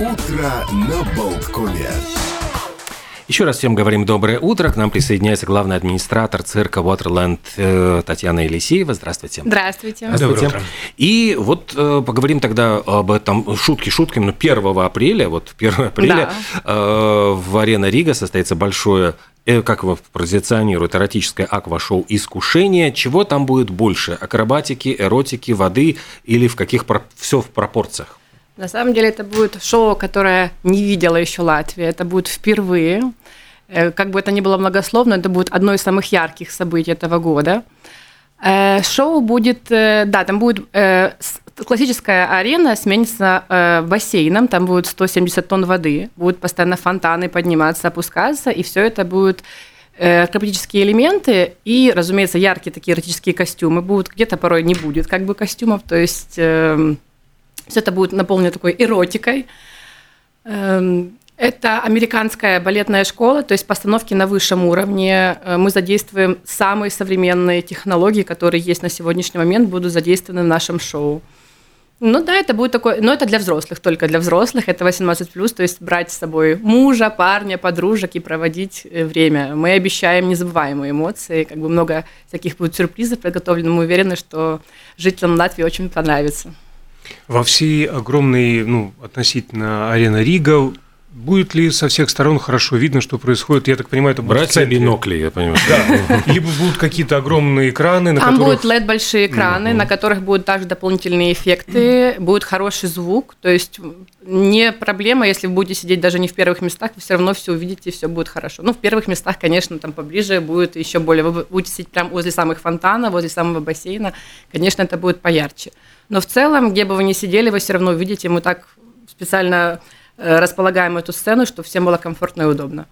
Утро на Болткоме. Еще раз всем говорим доброе утро. К нам присоединяется главный администратор цирка Waterland э, Татьяна Елисеева. Здравствуйте. Здравствуйте. Здравствуйте. Доброе утро. И вот э, поговорим тогда об этом шутки шутками. Но 1 апреля, вот 1 апреля да. э, в Арена Рига состоится большое как его позиционирует эротическое аквашоу «Искушение». Чего там будет больше? Акробатики, эротики, воды или в каких все в пропорциях? На самом деле это будет шоу, которое не видела еще Латвия. Это будет впервые. Э, как бы это ни было многословно, это будет одно из самых ярких событий этого года. Э, шоу будет, э, да, там будет классическая арена сменится бассейном, там будет 170 тонн воды, будут постоянно фонтаны подниматься, опускаться, и все это будет акробатические элементы и, разумеется, яркие такие эротические костюмы будут, где-то порой не будет как бы костюмов, то есть эм, все это будет наполнено такой эротикой. Эм, это американская балетная школа, то есть постановки на высшем уровне. Э, мы задействуем самые современные технологии, которые есть на сегодняшний момент, будут задействованы в нашем шоу. Ну да, это будет такое, но это для взрослых, только для взрослых, это 18+, то есть брать с собой мужа, парня, подружек и проводить э, время. Мы обещаем незабываемые эмоции, как бы много всяких будет сюрпризов подготовлено, мы уверены, что жителям Латвии очень понравится. Во всей огромной, ну, относительно арены Рига Будет ли со всех сторон хорошо видно, что происходит? Я так понимаю, это будет Братья бинокли, я понимаю. Да. Либо будут какие-то огромные экраны, на Там которых... будут LED-большие экраны, на которых будут также дополнительные эффекты, будет хороший звук, то есть не проблема, если вы будете сидеть даже не в первых местах, вы все равно все увидите, все будет хорошо. Ну, в первых местах, конечно, там поближе будет еще более, вы будете сидеть прямо возле самых фонтанов, возле самого бассейна, конечно, это будет поярче. Но в целом, где бы вы ни сидели, вы все равно увидите, мы так специально располагаем эту сцену, чтобы всем было комфортно и удобно.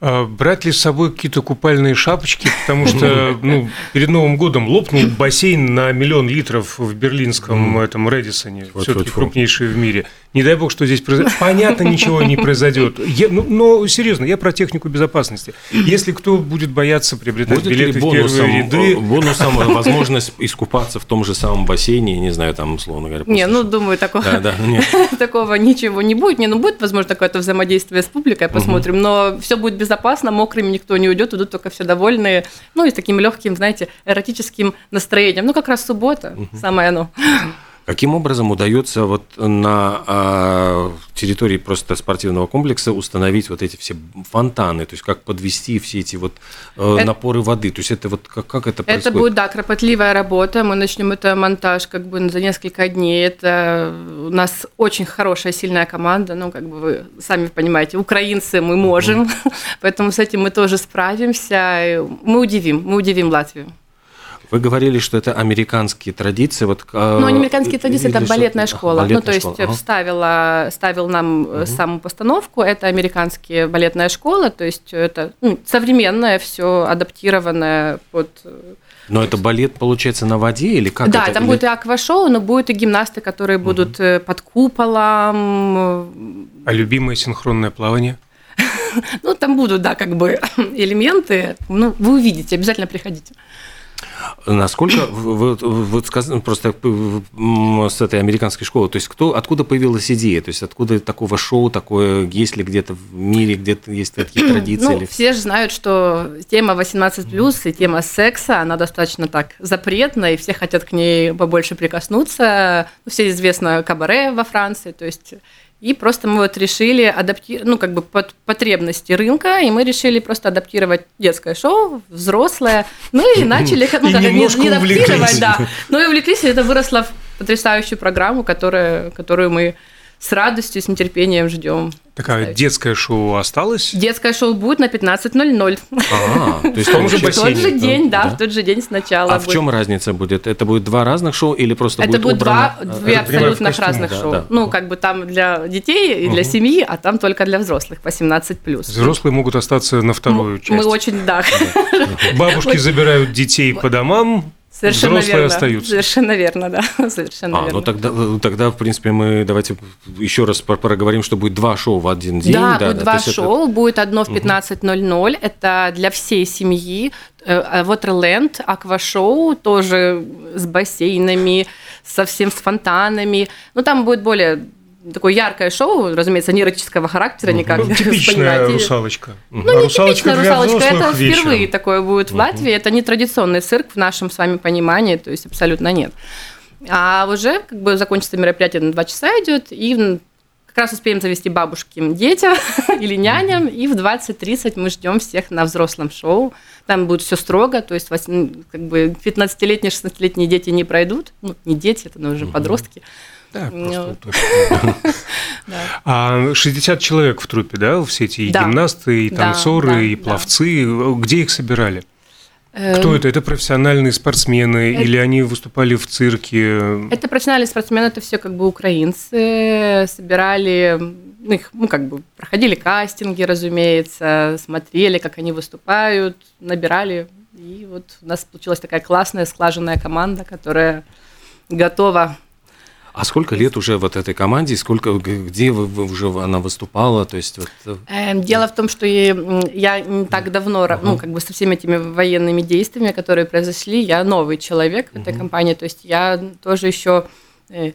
А брать ли с собой какие-то купальные шапочки, потому что ну, перед Новым годом лопнул бассейн на миллион литров в берлинском этом Редисоне, вот, все-таки вот, крупнейший в мире. Не дай бог, что здесь произойдет. Понятно, ничего не произойдет. Я, ну, но серьезно, я про технику безопасности. Если кто будет бояться приобретать будет билеты в первые ряды... Э, бонусом возможность искупаться в том же самом бассейне, не знаю, там, условно говоря. Не, ну, думаю, такого, да, да, такого ничего не будет. Не, ну, будет, возможно, какое-то взаимодействие с публикой, посмотрим. Но все будет безопасно, мокрым никто не уйдет, идут только все довольные. Ну, и с таким легким, знаете, эротическим настроением. Ну, как раз суббота, самое оно. Каким образом удается вот на э, территории просто спортивного комплекса установить вот эти все фонтаны, то есть как подвести все эти вот э, это, напоры воды, то есть это вот как, как это происходит? Это будет, да, кропотливая работа, мы начнем это монтаж как бы за несколько дней, это у нас очень хорошая, сильная команда, ну, как бы вы сами понимаете, украинцы мы можем, поэтому с этим мы тоже справимся, мы удивим, мы удивим Латвию. Вы говорили, что это американские традиции. Вот, ну, не американские традиции, это балетная школа. Балетная ну, то есть школа. вставила, ставил нам угу. саму постановку. Это американские балетная школа, то есть это ну, современное все, адаптированное под э, но это балет, получается, на воде или как да, это? там или... будет и аквашоу, но будут и гимнасты, которые будут угу. под куполом. А любимое синхронное плавание? Ну, там будут, да, как бы элементы. Ну, вы увидите, обязательно приходите. Насколько вы, вот сказали просто с этой американской школы, то есть кто, откуда появилась идея, то есть откуда такого шоу такое, есть ли где-то в мире, где-то есть такие традиции? Ну, или... все же знают, что тема 18+, и тема секса, она достаточно так запретна, и все хотят к ней побольше прикоснуться. Ну, все известно кабаре во Франции, то есть и просто мы вот решили адаптировать, ну, как бы под потребности рынка, и мы решили просто адаптировать детское шоу, взрослое, ну и начали ну, и не, не адаптировать, да. Ну и увлеклись, и это выросло в потрясающую программу, которая, которую мы с радостью, с нетерпением ждем. Такая детское шоу осталось? Детское шоу будет на 15.00. А, то есть в том же бассейне? В тот же день, да, в тот же день сначала. А в чем разница будет? Это будет два разных шоу или просто будет Это будет два, две абсолютно разных шоу. Ну, как бы там для детей и для семьи, а там только для взрослых, 18+. Взрослые могут остаться на вторую часть. Мы очень, да. Бабушки забирают детей по домам, Совершенно Взрослые верно. остаются. Совершенно верно, да. Совершенно а, верно. Ну тогда, тогда, в принципе, мы давайте еще раз проговорим, что будет два шоу в один день. Да, да будет да, два шоу. Это... Будет одно в 15.00. Угу. Это для всей семьи. Э, Waterland, аквашоу, тоже с бассейнами, совсем с фонтанами. Ну, там будет более такое яркое шоу, разумеется, не эротического характера никак. Ну, типичная русалочка. Ну, не русалочка типичная русалочка, это вечером. впервые такое будет в Латвии. Это не традиционный цирк в нашем с вами понимании, то есть абсолютно нет. А уже как бы закончится мероприятие на два часа идет, и как раз успеем завести бабушки детям или няням, и в 20.30 мы ждем всех на взрослом шоу. Там будет все строго, то есть как бы 15-летние, 16-летние дети не пройдут, ну, не дети, это уже подростки. Да, ну, А 60 человек в трупе, да, все эти и гимнасты, и танцоры, и пловцы. Где их собирали? Кто эм, это? Это профессиональные спортсмены это... или они выступали в цирке? Это профессиональные спортсмены, это все как бы украинцы, собирали, ну, их, ну, как бы проходили кастинги, разумеется, смотрели, как они выступают, набирали. И вот у нас получилась такая классная, склаженная команда, которая готова а сколько лет уже вот этой команде, сколько, где вы, вы уже она выступала? То есть, вот... Э, эм, дело в том, что я не так давно, uh-huh. ну, как бы со всеми этими военными действиями, которые произошли, я новый человек в этой uh-huh. компании, то есть я тоже еще э,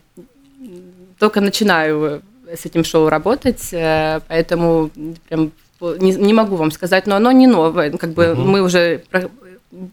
только начинаю с этим шоу работать, э, поэтому прям не, не могу вам сказать, но оно не новое, как бы uh-huh. мы уже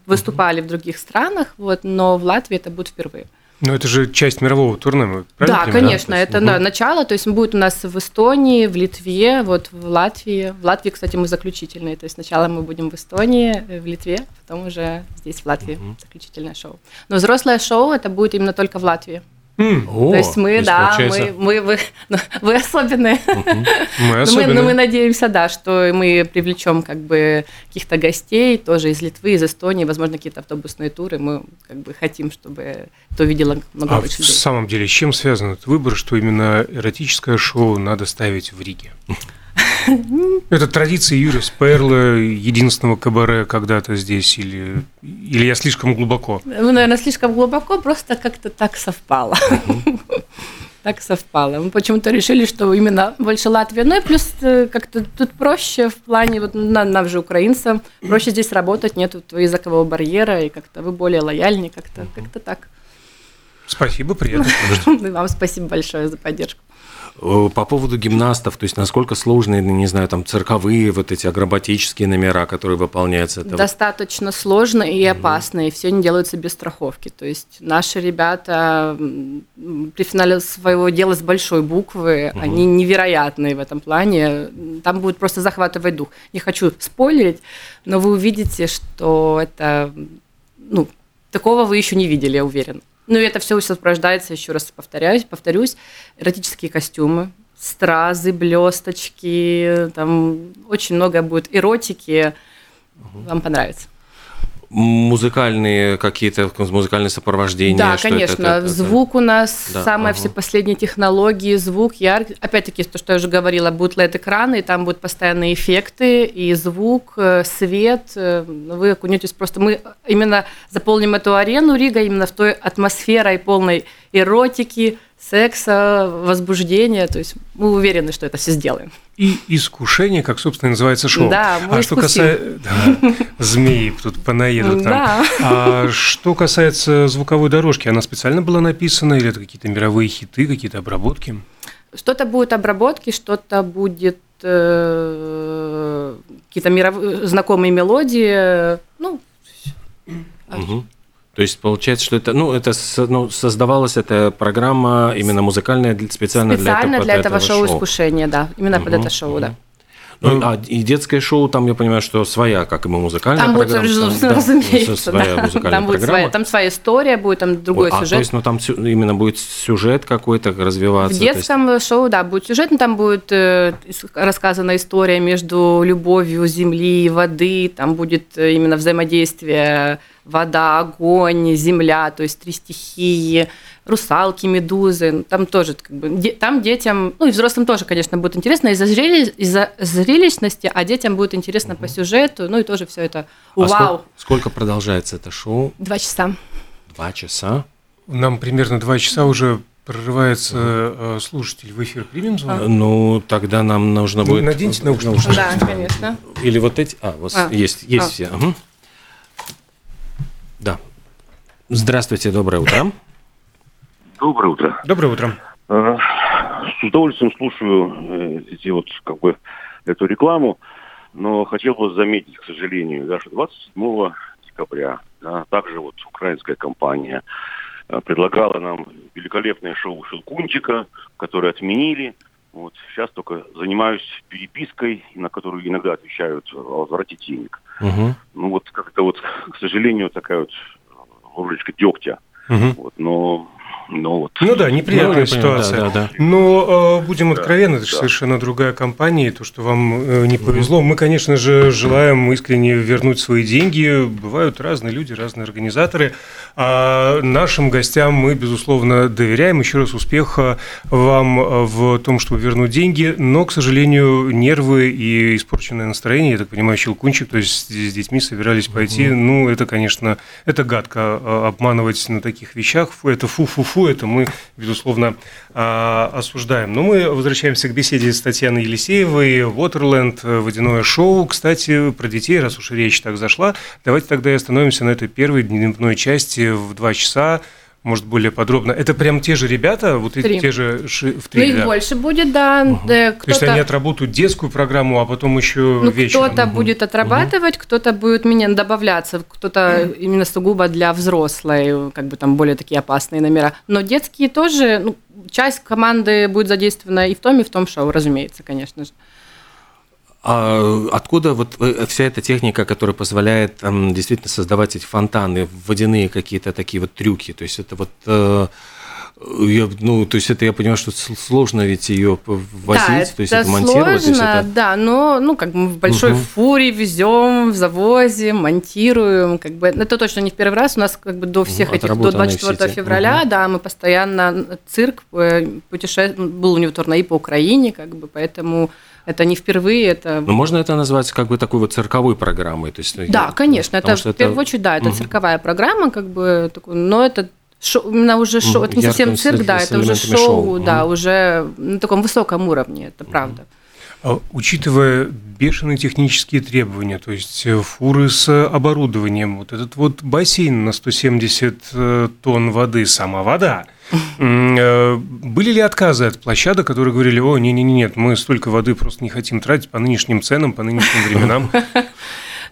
выступали uh-huh. в других странах, вот, но в Латвии это будет впервые. Ну, это же часть мирового турне, правильно? Да, конечно, да? это угу. да, начало, то есть будет у нас в Эстонии, в Литве, вот в Латвии. В Латвии, кстати, мы заключительные, то есть сначала мы будем в Эстонии, э, в Литве, потом уже здесь в Латвии угу. заключительное шоу. Но взрослое шоу это будет именно только в Латвии. Mm. О, то есть мы, да, мы, мы, вы, ну, вы особенные. Uh-huh. Мы особенные. но, мы, но мы надеемся, да, что мы привлечем как бы каких-то гостей тоже из Литвы, из Эстонии, возможно, какие-то автобусные туры. Мы как бы хотим, чтобы это увидело много а в людей. самом деле, с чем связан этот выбор, что именно эротическое шоу надо ставить в Риге? Это традиция Юрия Сперла, единственного кабаре когда-то здесь, или, или я слишком глубоко? Ну, наверное, слишком глубоко, просто как-то так совпало. Так совпало. Мы почему-то решили, что именно больше Латвия. Ну и плюс э, как-то тут проще в плане, вот нам, нам же украинцам, проще здесь работать, нет языкового барьера, и как-то вы более лояльнее, как-то как так. Спасибо, приятно. Вам спасибо большое за поддержку. Э, по поводу гимнастов, то есть насколько сложные, ну, не знаю, там цирковые вот эти акробатические номера, которые выполняются? Это Достаточно вот... сложно и опасно, mm-hmm. и все не делается без страховки. То есть наши ребята при финале своего дела с большой буквы, mm-hmm. они невероятные в этом плане. Там будет просто захватывать дух. Не хочу спойлерить, но вы увидите, что это, ну, такого вы еще не видели, я уверен. Ну, и это все сопровождается, еще раз повторяюсь, повторюсь, эротические костюмы, стразы, блесточки, там очень много будет эротики. Вам понравится музыкальные какие-то музыкальные сопровождения. Да, конечно. Это, это, звук это... у нас да, самые ага. все последние технологии, звук, яркий. Опять-таки, то, что я уже говорила, будут LED-экраны, и там будут постоянные эффекты, и звук, э, свет. Э, вы окунетесь просто... Мы именно заполним эту арену Рига именно в той атмосферой полной эротики, секса, возбуждения. То есть мы уверены, что это все сделаем. И искушение, как, собственно, называется шоу. Да, мы а что касается... Да, змеи тут понаедут там. Да. А что касается звуковой дорожки, она специально была написана или это какие-то мировые хиты, какие-то обработки? Что-то будет обработки, что-то будет э, какие-то мировые знакомые мелодии. Ну, угу. То есть получается, что это, ну, это ну, создавалась эта программа именно музыкальная специально, специально для, это, для этого, шоу, шоу искушения, да, именно угу, под это шоу, угу. да. Ну, а и детское шоу, там, я понимаю, что своя, как и музыкальная там программа. Будет, там, разумеется, своя да. музыкальная там будет программа. Своя, там своя история будет, там другой Ой, сюжет. А, то есть, ну, там именно будет сюжет какой-то развиваться? В детском есть... шоу, да, будет сюжет, но там будет э, рассказана история между любовью земли и воды, там будет э, именно взаимодействие вода, огонь, земля, то есть три стихии, русалки, медузы. Там тоже как бы, там детям, ну и взрослым тоже, конечно, будет интересно из-за зрели, из зрелищности, а детям будет интересно угу. по сюжету, ну и тоже все это а вау. Сколько, сколько продолжается это шоу? Два часа. Два часа? Нам примерно два часа уже прорывается uh слушатель в эфир. Примем звонок? Ну, тогда нам нужно будет... Наденьте наушники. Да, конечно. Или вот эти... А, вот а. есть, есть а. все. Угу. Да. Здравствуйте, доброе утро. Доброе утро. Доброе утро. с удовольствием слушаю э, эти вот, как бы, эту рекламу, но хотел бы заметить, к сожалению, даже 27 декабря, да, также вот украинская компания э, предлагала нам великолепное шоу Шелкунчика, которое отменили. Вот сейчас только занимаюсь перепиской, на которую иногда отвечают о возврате денег. Угу. Ну вот как-то вот, к сожалению, такая вот ложечка дегтя. Угу. Вот, но ну, вот. ну да, неприятная ну, ситуация. Понимаю, да, да, да. Но э, будем откровенны, это да. совершенно другая компания, то, что вам э, не повезло. Мы, конечно же, желаем искренне вернуть свои деньги. Бывают разные люди, разные организаторы. А нашим гостям мы, безусловно, доверяем. Еще раз успеха вам в том, чтобы вернуть деньги. Но, к сожалению, нервы и испорченное настроение, я так понимаю, щелкунчик, то есть с детьми собирались пойти. Угу. Ну, это, конечно, это гадко а, обманывать на таких вещах. Это фу-фу-фу это мы, безусловно, а, осуждаем. Но мы возвращаемся к беседе с Татьяной Елисеевой. Waterland, э, водяное шоу. Кстати, про детей, раз уж речь так зашла, давайте тогда и остановимся на этой первой дневной части в два часа может, более подробно. Это прям те же ребята, вот три. те же в три, Ну, их да? больше будет, да. Угу. да То есть они отработают детскую программу, а потом еще ну, вечером? Кто-то угу. будет отрабатывать, угу. кто-то будет меня добавляться, кто-то угу. именно сугубо для взрослой, как бы там более такие опасные номера. Но детские тоже, ну, часть команды будет задействована и в том, и в том шоу, разумеется, конечно же. А откуда вот э, вся эта техника, которая позволяет там, действительно создавать эти фонтаны, водяные какие-то такие вот трюки? То есть это вот э, я, ну, то есть это я понимаю, что сложно ведь ее возить, да, то есть это, это монтировать. Сложно, это... да, но ну как мы в большой угу. фуре везем, в завозе, монтируем, как бы это точно не в первый раз. У нас как бы до всех этих до 24 февраля, угу. да, мы постоянно цирк э, путешествовал, был у него турне и по Украине, как бы, поэтому это не впервые, это... Но можно это назвать как бы такой вот цирковой программой? То есть, да, конечно, это в первую очередь, да, это угу. цирковая программа, как бы, но это шоу, именно уже шоу, это не совсем цирк, да, это уже шоу, шоу. да, угу. уже на таком высоком уровне, это правда. А, учитывая бешеные технические требования, то есть э, фуры с оборудованием, вот этот вот бассейн на 170 э, тонн воды, сама вода, Э, были ли отказы от площадок, которые говорили, о, не-не-не, нет, мы столько воды просто не хотим тратить по нынешним ценам, по нынешним временам?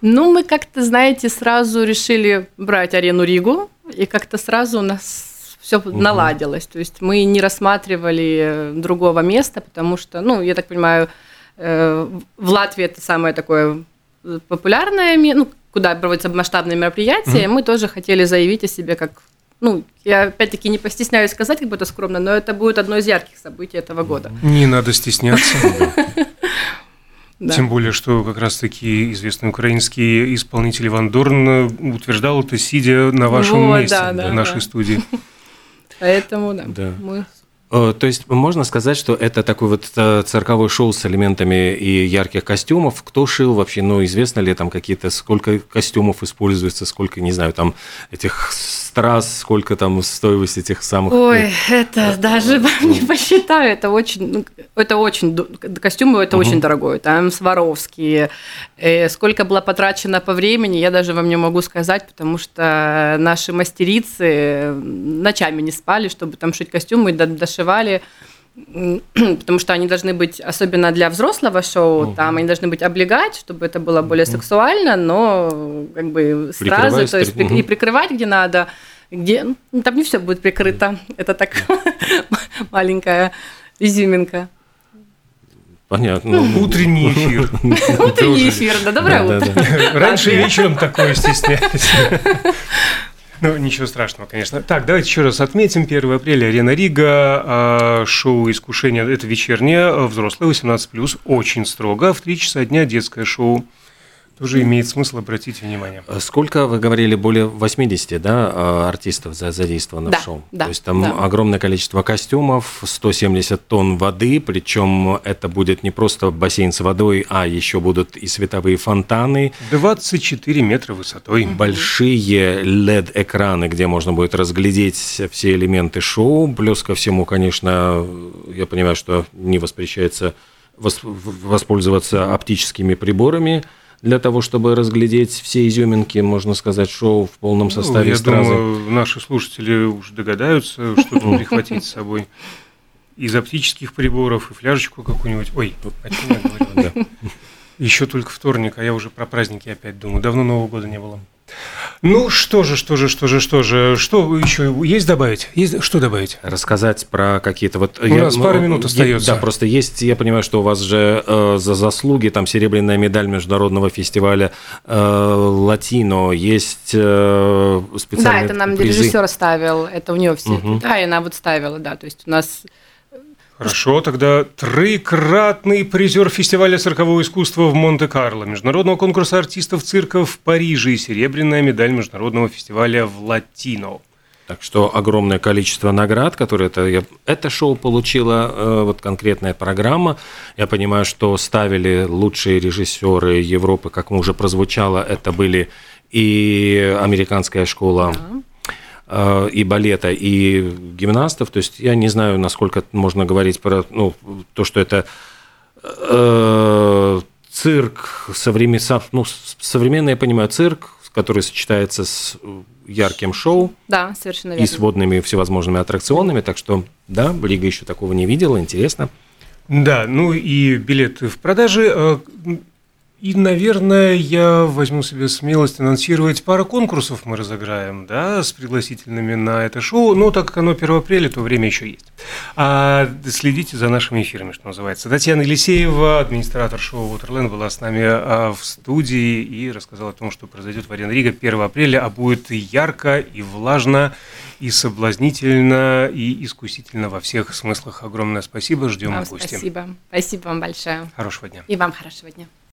Ну, мы как-то, знаете, сразу решили брать арену Ригу, и как-то сразу у нас все угу. наладилось. То есть мы не рассматривали другого места, потому что, ну, я так понимаю, э, в Латвии это самое такое популярное, ну, куда проводятся масштабные мероприятия, угу. мы тоже хотели заявить о себе как ну, я опять-таки не постесняюсь сказать, как бы это скромно, но это будет одно из ярких событий этого года. Не надо стесняться. Тем более, что как раз-таки известный украинский исполнитель Иван Дорн утверждал это, сидя на вашем вот, месте, да, да, в нашей да. студии. Поэтому, да, да. мы Э, то есть можно сказать, что это такой вот э, цирковой шоу с элементами и ярких костюмов. Кто шил вообще? Ну, известно ли там какие-то, сколько костюмов используется, сколько, не знаю, там этих страз, сколько там стоимость этих самых... Ой, это даже вам не посчитаю, это очень, ну, это очень, костюмы это угу. очень дорогое, там Сваровские, э, сколько было потрачено по времени, я даже вам не могу сказать, потому что наши мастерицы ночами не спали, чтобы там шить костюмы, дошивали, потому что они должны быть, особенно для взрослого шоу, угу. там они должны быть облегать, чтобы это было более угу. сексуально, но как бы сразу, то есть угу. и прикрывать где надо, где ну, там не все будет прикрыто, это так маленькая изюминка. Понятно. Утренний эфир. Утренний эфир, да, доброе утро. Раньше вечером такое стеснялись. Ну, ничего страшного, конечно. Так, давайте еще раз отметим. 1 апреля Арена Рига, а, шоу «Искушение» – это вечернее, взрослое, 18+, очень строго. В 3 часа дня детское шоу тоже имеет смысл обратить внимание. А сколько, вы говорили, более 80 да, а, артистов задействовано да, в шоу? Да, То есть там да. огромное количество костюмов, 170 тонн воды, причем это будет не просто бассейн с водой, а еще будут и световые фонтаны. 24 метра высотой. Большие LED-экраны, где можно будет разглядеть все элементы шоу. Плюс ко всему, конечно, я понимаю, что не воспрещается воспользоваться оптическими приборами – для того, чтобы разглядеть все изюминки, можно сказать, шоу в полном ну, составе ну, я стразы. думаю, наши слушатели уж догадаются, что прихватить с собой. из оптических приборов, и фляжечку какую-нибудь. Ой, о чем я говорил? Да. Еще только вторник, а я уже про праздники опять думаю. Давно Нового года не было. Ну что же, что же, что же, что же, что еще есть добавить? Есть что добавить? Рассказать про какие-то вот. У я, нас ну, пару минут остается. Да, просто есть. Я понимаю, что у вас же э, за заслуги там серебряная медаль международного фестиваля э, Латино есть э, специальные. Да, это нам призы. режиссер ставил, это у нее все. Угу. Да, и она вот ставила, да, то есть у нас Хорошо, тогда трикратный призер фестиваля циркового искусства в Монте-Карло, международного конкурса артистов цирка в Париже и серебряная медаль международного фестиваля в Латино. Так что огромное количество наград, которые это, это шоу получило, э, вот конкретная программа. Я понимаю, что ставили лучшие режиссеры Европы, как уже прозвучало, это были и американская школа. Да и балета, и гимнастов. То есть я не знаю, насколько можно говорить про ну, то, что это э, цирк, современ, ну, современный, я понимаю, цирк, который сочетается с ярким шоу. Да, совершенно верно. И с водными всевозможными аттракционами. Так что, да, Лига еще такого не видела, интересно. Да, ну и билеты в продаже. И, наверное, я возьму себе смелость анонсировать пару конкурсов мы разыграем, да, с пригласительными на это шоу. Но так как оно 1 апреля, то время еще есть. А следите за нашими эфирами, что называется. Татьяна Елисеева, администратор шоу «Waterland», была с нами а, в студии и рассказала о том, что произойдет в Арена Рига 1 апреля, а будет ярко и влажно, и соблазнительно, и искусительно во всех смыслах. Огромное спасибо, ждем вам гостей. Спасибо. Спасибо вам большое. Хорошего дня. И вам хорошего дня.